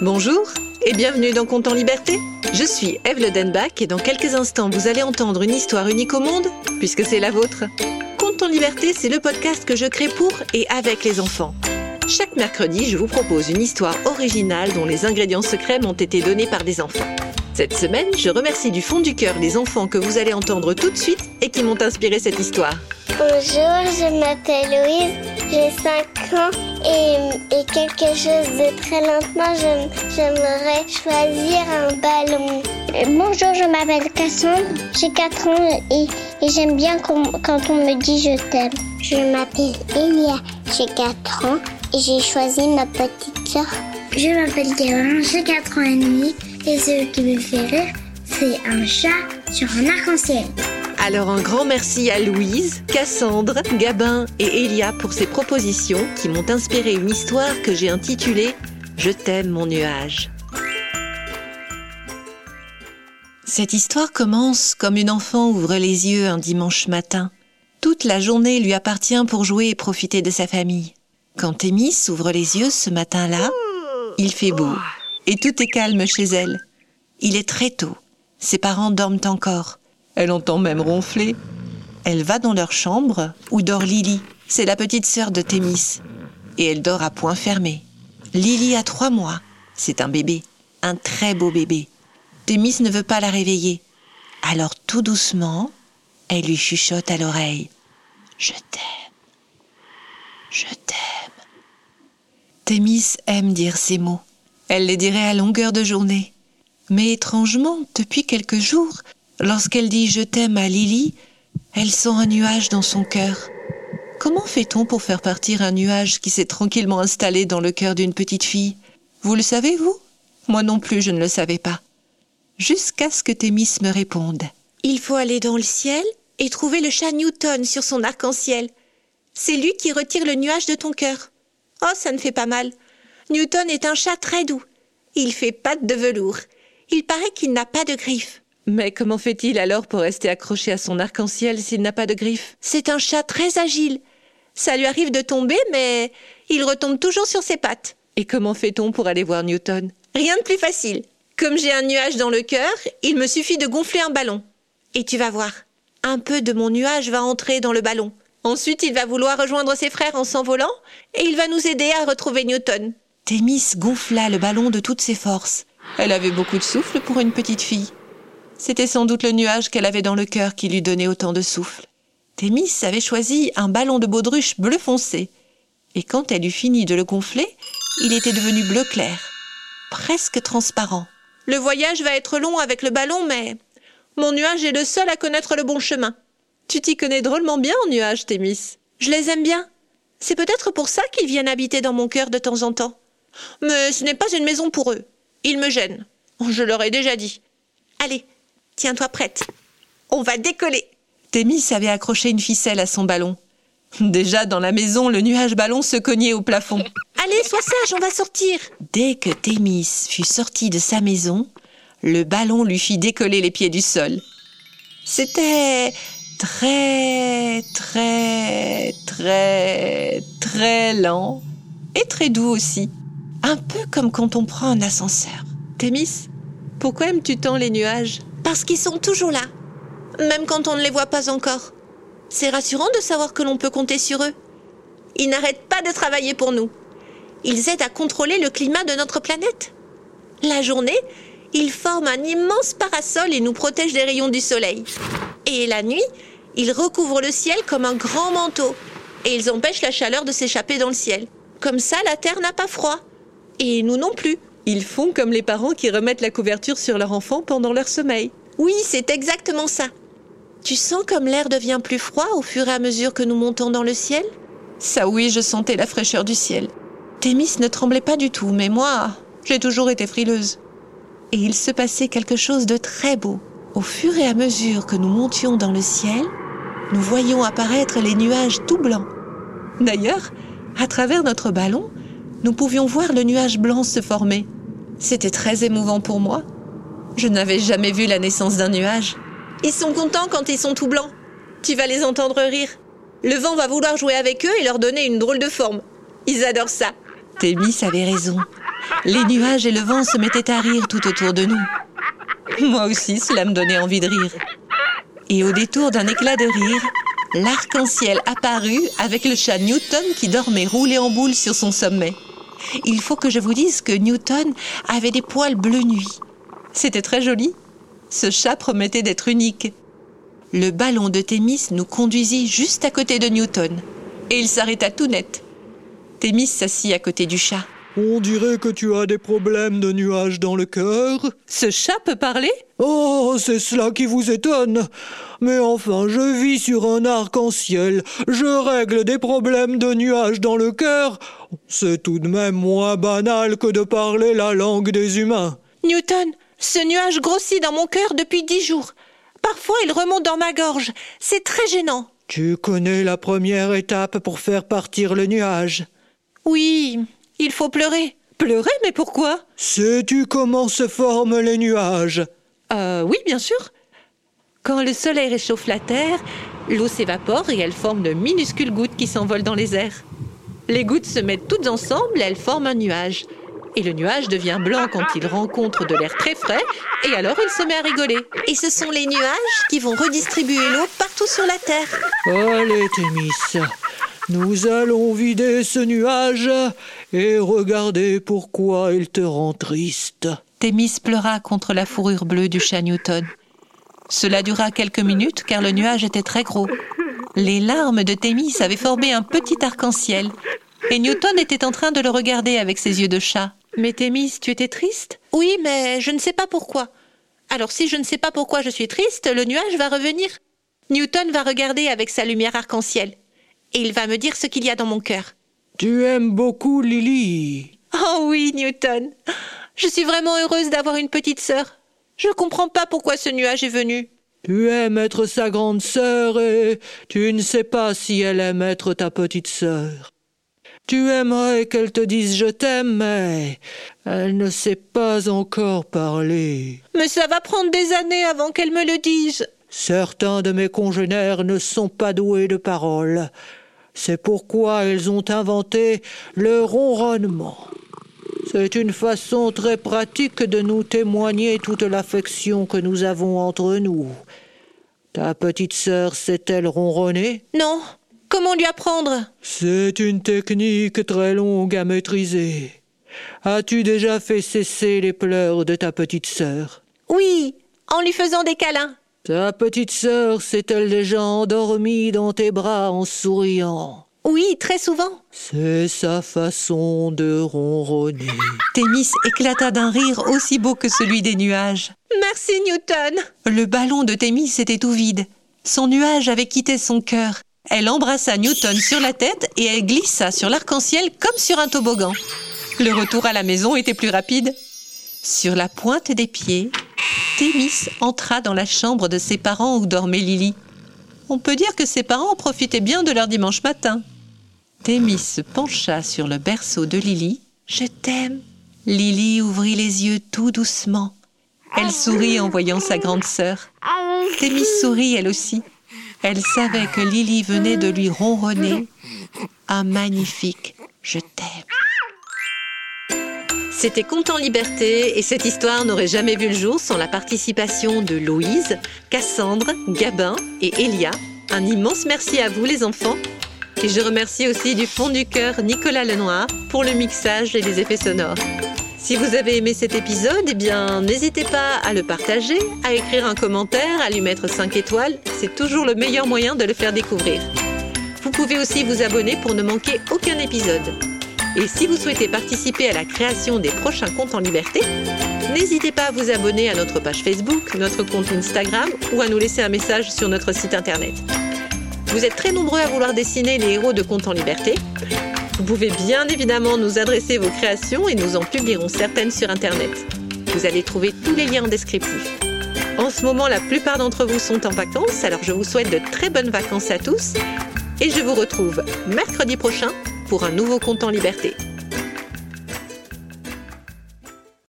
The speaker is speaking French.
Bonjour et bienvenue dans Compte en Liberté. Je suis Eve Ledenbach et dans quelques instants vous allez entendre une histoire unique au monde puisque c'est la vôtre. Compte en Liberté, c'est le podcast que je crée pour et avec les enfants. Chaque mercredi, je vous propose une histoire originale dont les ingrédients secrets m'ont été donnés par des enfants. Cette semaine, je remercie du fond du cœur les enfants que vous allez entendre tout de suite et qui m'ont inspiré cette histoire. Bonjour, je m'appelle Louise, j'ai 5 ans et, et, quelque chose de très lentement, j'aimerais choisir un ballon. Bonjour, je m'appelle Cassandre, j'ai 4 ans et, et j'aime bien quand, quand on me dit je t'aime. Je m'appelle Elia, j'ai 4 ans et j'ai choisi ma petite soeur. Je m'appelle Gavin, j'ai 4 ans et demi et ce qui me fait rire, c'est un chat sur un arc-en-ciel. Alors un grand merci à Louise, Cassandre, Gabin et Elia pour ces propositions qui m'ont inspiré une histoire que j'ai intitulée Je t'aime mon nuage. Cette histoire commence comme une enfant ouvre les yeux un dimanche matin. Toute la journée lui appartient pour jouer et profiter de sa famille. Quand Thémis ouvre les yeux ce matin-là, il fait beau et tout est calme chez elle. Il est très tôt. Ses parents dorment encore. Elle entend même ronfler. Elle va dans leur chambre où dort Lily. C'est la petite sœur de Thémis. Et elle dort à point fermé. Lily a trois mois. C'est un bébé. Un très beau bébé. Thémis ne veut pas la réveiller. Alors tout doucement, elle lui chuchote à l'oreille. Je t'aime. Je t'aime. Thémis aime dire ces mots. Elle les dirait à longueur de journée. Mais étrangement, depuis quelques jours, Lorsqu'elle dit je t'aime à Lily, elle sent un nuage dans son cœur. Comment fait-on pour faire partir un nuage qui s'est tranquillement installé dans le cœur d'une petite fille? Vous le savez, vous? Moi non plus, je ne le savais pas. Jusqu'à ce que Thémis me réponde. Il faut aller dans le ciel et trouver le chat Newton sur son arc-en-ciel. C'est lui qui retire le nuage de ton cœur. Oh, ça ne fait pas mal. Newton est un chat très doux. Il fait patte de velours. Il paraît qu'il n'a pas de griffes. Mais comment fait-il alors pour rester accroché à son arc-en-ciel s'il n'a pas de griffes C'est un chat très agile. Ça lui arrive de tomber, mais il retombe toujours sur ses pattes. Et comment fait-on pour aller voir Newton? Rien de plus facile. Comme j'ai un nuage dans le cœur, il me suffit de gonfler un ballon. Et tu vas voir, un peu de mon nuage va entrer dans le ballon. Ensuite, il va vouloir rejoindre ses frères en s'envolant, et il va nous aider à retrouver Newton. Thémis gonfla le ballon de toutes ses forces. Elle avait beaucoup de souffle pour une petite fille. C'était sans doute le nuage qu'elle avait dans le cœur qui lui donnait autant de souffle. Thémis avait choisi un ballon de baudruche bleu foncé, et quand elle eut fini de le gonfler, il était devenu bleu clair, presque transparent. Le voyage va être long avec le ballon, mais mon nuage est le seul à connaître le bon chemin. Tu t'y connais drôlement bien en nuage, Thémis. Je les aime bien. C'est peut-être pour ça qu'ils viennent habiter dans mon cœur de temps en temps. Mais ce n'est pas une maison pour eux. Ils me gênent. Je leur ai déjà dit. Allez, Tiens-toi prête. On va décoller. Thémis avait accroché une ficelle à son ballon. Déjà dans la maison, le nuage ballon se cognait au plafond. Allez, sois sage, on va sortir. Dès que Thémis fut sorti de sa maison, le ballon lui fit décoller les pieds du sol. C'était très, très, très, très lent et très doux aussi. Un peu comme quand on prend un ascenseur. Thémis, pourquoi aimes-tu tant les nuages? Parce qu'ils sont toujours là, même quand on ne les voit pas encore. C'est rassurant de savoir que l'on peut compter sur eux. Ils n'arrêtent pas de travailler pour nous. Ils aident à contrôler le climat de notre planète. La journée, ils forment un immense parasol et nous protègent des rayons du soleil. Et la nuit, ils recouvrent le ciel comme un grand manteau. Et ils empêchent la chaleur de s'échapper dans le ciel. Comme ça, la Terre n'a pas froid. Et nous non plus. Ils font comme les parents qui remettent la couverture sur leur enfant pendant leur sommeil. Oui, c'est exactement ça. Tu sens comme l'air devient plus froid au fur et à mesure que nous montons dans le ciel? Ça oui, je sentais la fraîcheur du ciel. Thémis ne tremblait pas du tout, mais moi, j'ai toujours été frileuse. Et il se passait quelque chose de très beau. Au fur et à mesure que nous montions dans le ciel, nous voyions apparaître les nuages tout blancs. D'ailleurs, à travers notre ballon, nous pouvions voir le nuage blanc se former. C'était très émouvant pour moi. Je n'avais jamais vu la naissance d'un nuage. Ils sont contents quand ils sont tout blancs. Tu vas les entendre rire. Le vent va vouloir jouer avec eux et leur donner une drôle de forme. Ils adorent ça. Thémis avait raison. Les nuages et le vent se mettaient à rire tout autour de nous. Moi aussi, cela me donnait envie de rire. Et au détour d'un éclat de rire, l'arc-en-ciel apparut avec le chat Newton qui dormait roulé en boule sur son sommet. Il faut que je vous dise que Newton avait des poils bleu nuit. C'était très joli. Ce chat promettait d'être unique. Le ballon de Thémis nous conduisit juste à côté de Newton. Et il s'arrêta tout net. Thémis s'assit à côté du chat. On dirait que tu as des problèmes de nuages dans le cœur. Ce chat peut parler? Oh, c'est cela qui vous étonne. Mais enfin, je vis sur un arc-en-ciel. Je règle des problèmes de nuages dans le cœur. C'est tout de même moins banal que de parler la langue des humains. Newton, ce nuage grossit dans mon cœur depuis dix jours. Parfois, il remonte dans ma gorge. C'est très gênant. Tu connais la première étape pour faire partir le nuage. Oui, il faut pleurer. Pleurer, mais pourquoi Sais-tu comment se forment les nuages Euh, oui, bien sûr. Quand le soleil réchauffe la terre, l'eau s'évapore et elle forme de minuscules gouttes qui s'envolent dans les airs. Les gouttes se mettent toutes ensemble et elles forment un nuage. Et le nuage devient blanc quand il rencontre de l'air très frais, et alors il se met à rigoler. Et ce sont les nuages qui vont redistribuer l'eau partout sur la terre. Allez, Thémis, nous allons vider ce nuage et regarder pourquoi il te rend triste. Thémis pleura contre la fourrure bleue du chat Newton. Cela dura quelques minutes car le nuage était très gros. Les larmes de Thémis avaient formé un petit arc-en-ciel. Et Newton était en train de le regarder avec ses yeux de chat. Mais Thémis, tu étais triste? Oui, mais je ne sais pas pourquoi. Alors si je ne sais pas pourquoi je suis triste, le nuage va revenir. Newton va regarder avec sa lumière arc-en-ciel. Et il va me dire ce qu'il y a dans mon cœur. Tu aimes beaucoup Lily. Oh oui, Newton. Je suis vraiment heureuse d'avoir une petite sœur. Je ne comprends pas pourquoi ce nuage est venu. Tu aimes être sa grande sœur et tu ne sais pas si elle aime être ta petite sœur. Tu aimerais qu'elle te dise je t'aime, mais elle ne sait pas encore parler. Mais ça va prendre des années avant qu'elle me le dise. Certains de mes congénères ne sont pas doués de parole. C'est pourquoi ils ont inventé le ronronnement. C'est une façon très pratique de nous témoigner toute l'affection que nous avons entre nous. Ta petite sœur sait-elle ronronner Non. Comment lui apprendre? C'est une technique très longue à maîtriser. As-tu déjà fait cesser les pleurs de ta petite sœur? Oui, en lui faisant des câlins. Ta petite sœur s'est-elle déjà endormie dans tes bras en souriant? Oui, très souvent. C'est sa façon de ronronner. Thémis éclata d'un rire aussi beau que celui des nuages. Merci, Newton. Le ballon de Thémis était tout vide. Son nuage avait quitté son cœur. Elle embrassa Newton sur la tête et elle glissa sur l'arc-en-ciel comme sur un toboggan. Le retour à la maison était plus rapide. Sur la pointe des pieds, Thémis entra dans la chambre de ses parents où dormait Lily. On peut dire que ses parents profitaient bien de leur dimanche matin. Thémis se pencha sur le berceau de Lily. Je t'aime. Lily ouvrit les yeux tout doucement. Elle sourit en voyant sa grande sœur. Thémis sourit elle aussi. Elle savait que Lily venait de lui ronronner un magnifique Je t'aime. C'était Conte en liberté et cette histoire n'aurait jamais vu le jour sans la participation de Louise, Cassandre, Gabin et Elia. Un immense merci à vous les enfants. Et je remercie aussi du fond du cœur Nicolas Lenoir pour le mixage et les effets sonores. Si vous avez aimé cet épisode, eh bien, n'hésitez pas à le partager, à écrire un commentaire, à lui mettre 5 étoiles. C'est toujours le meilleur moyen de le faire découvrir. Vous pouvez aussi vous abonner pour ne manquer aucun épisode. Et si vous souhaitez participer à la création des prochains comptes en liberté, n'hésitez pas à vous abonner à notre page Facebook, notre compte Instagram ou à nous laisser un message sur notre site internet. Vous êtes très nombreux à vouloir dessiner les héros de Comptes en liberté. Vous pouvez bien évidemment nous adresser vos créations et nous en publierons certaines sur Internet. Vous allez trouver tous les liens en descriptif. En ce moment, la plupart d'entre vous sont en vacances, alors je vous souhaite de très bonnes vacances à tous et je vous retrouve mercredi prochain pour un nouveau compte en liberté.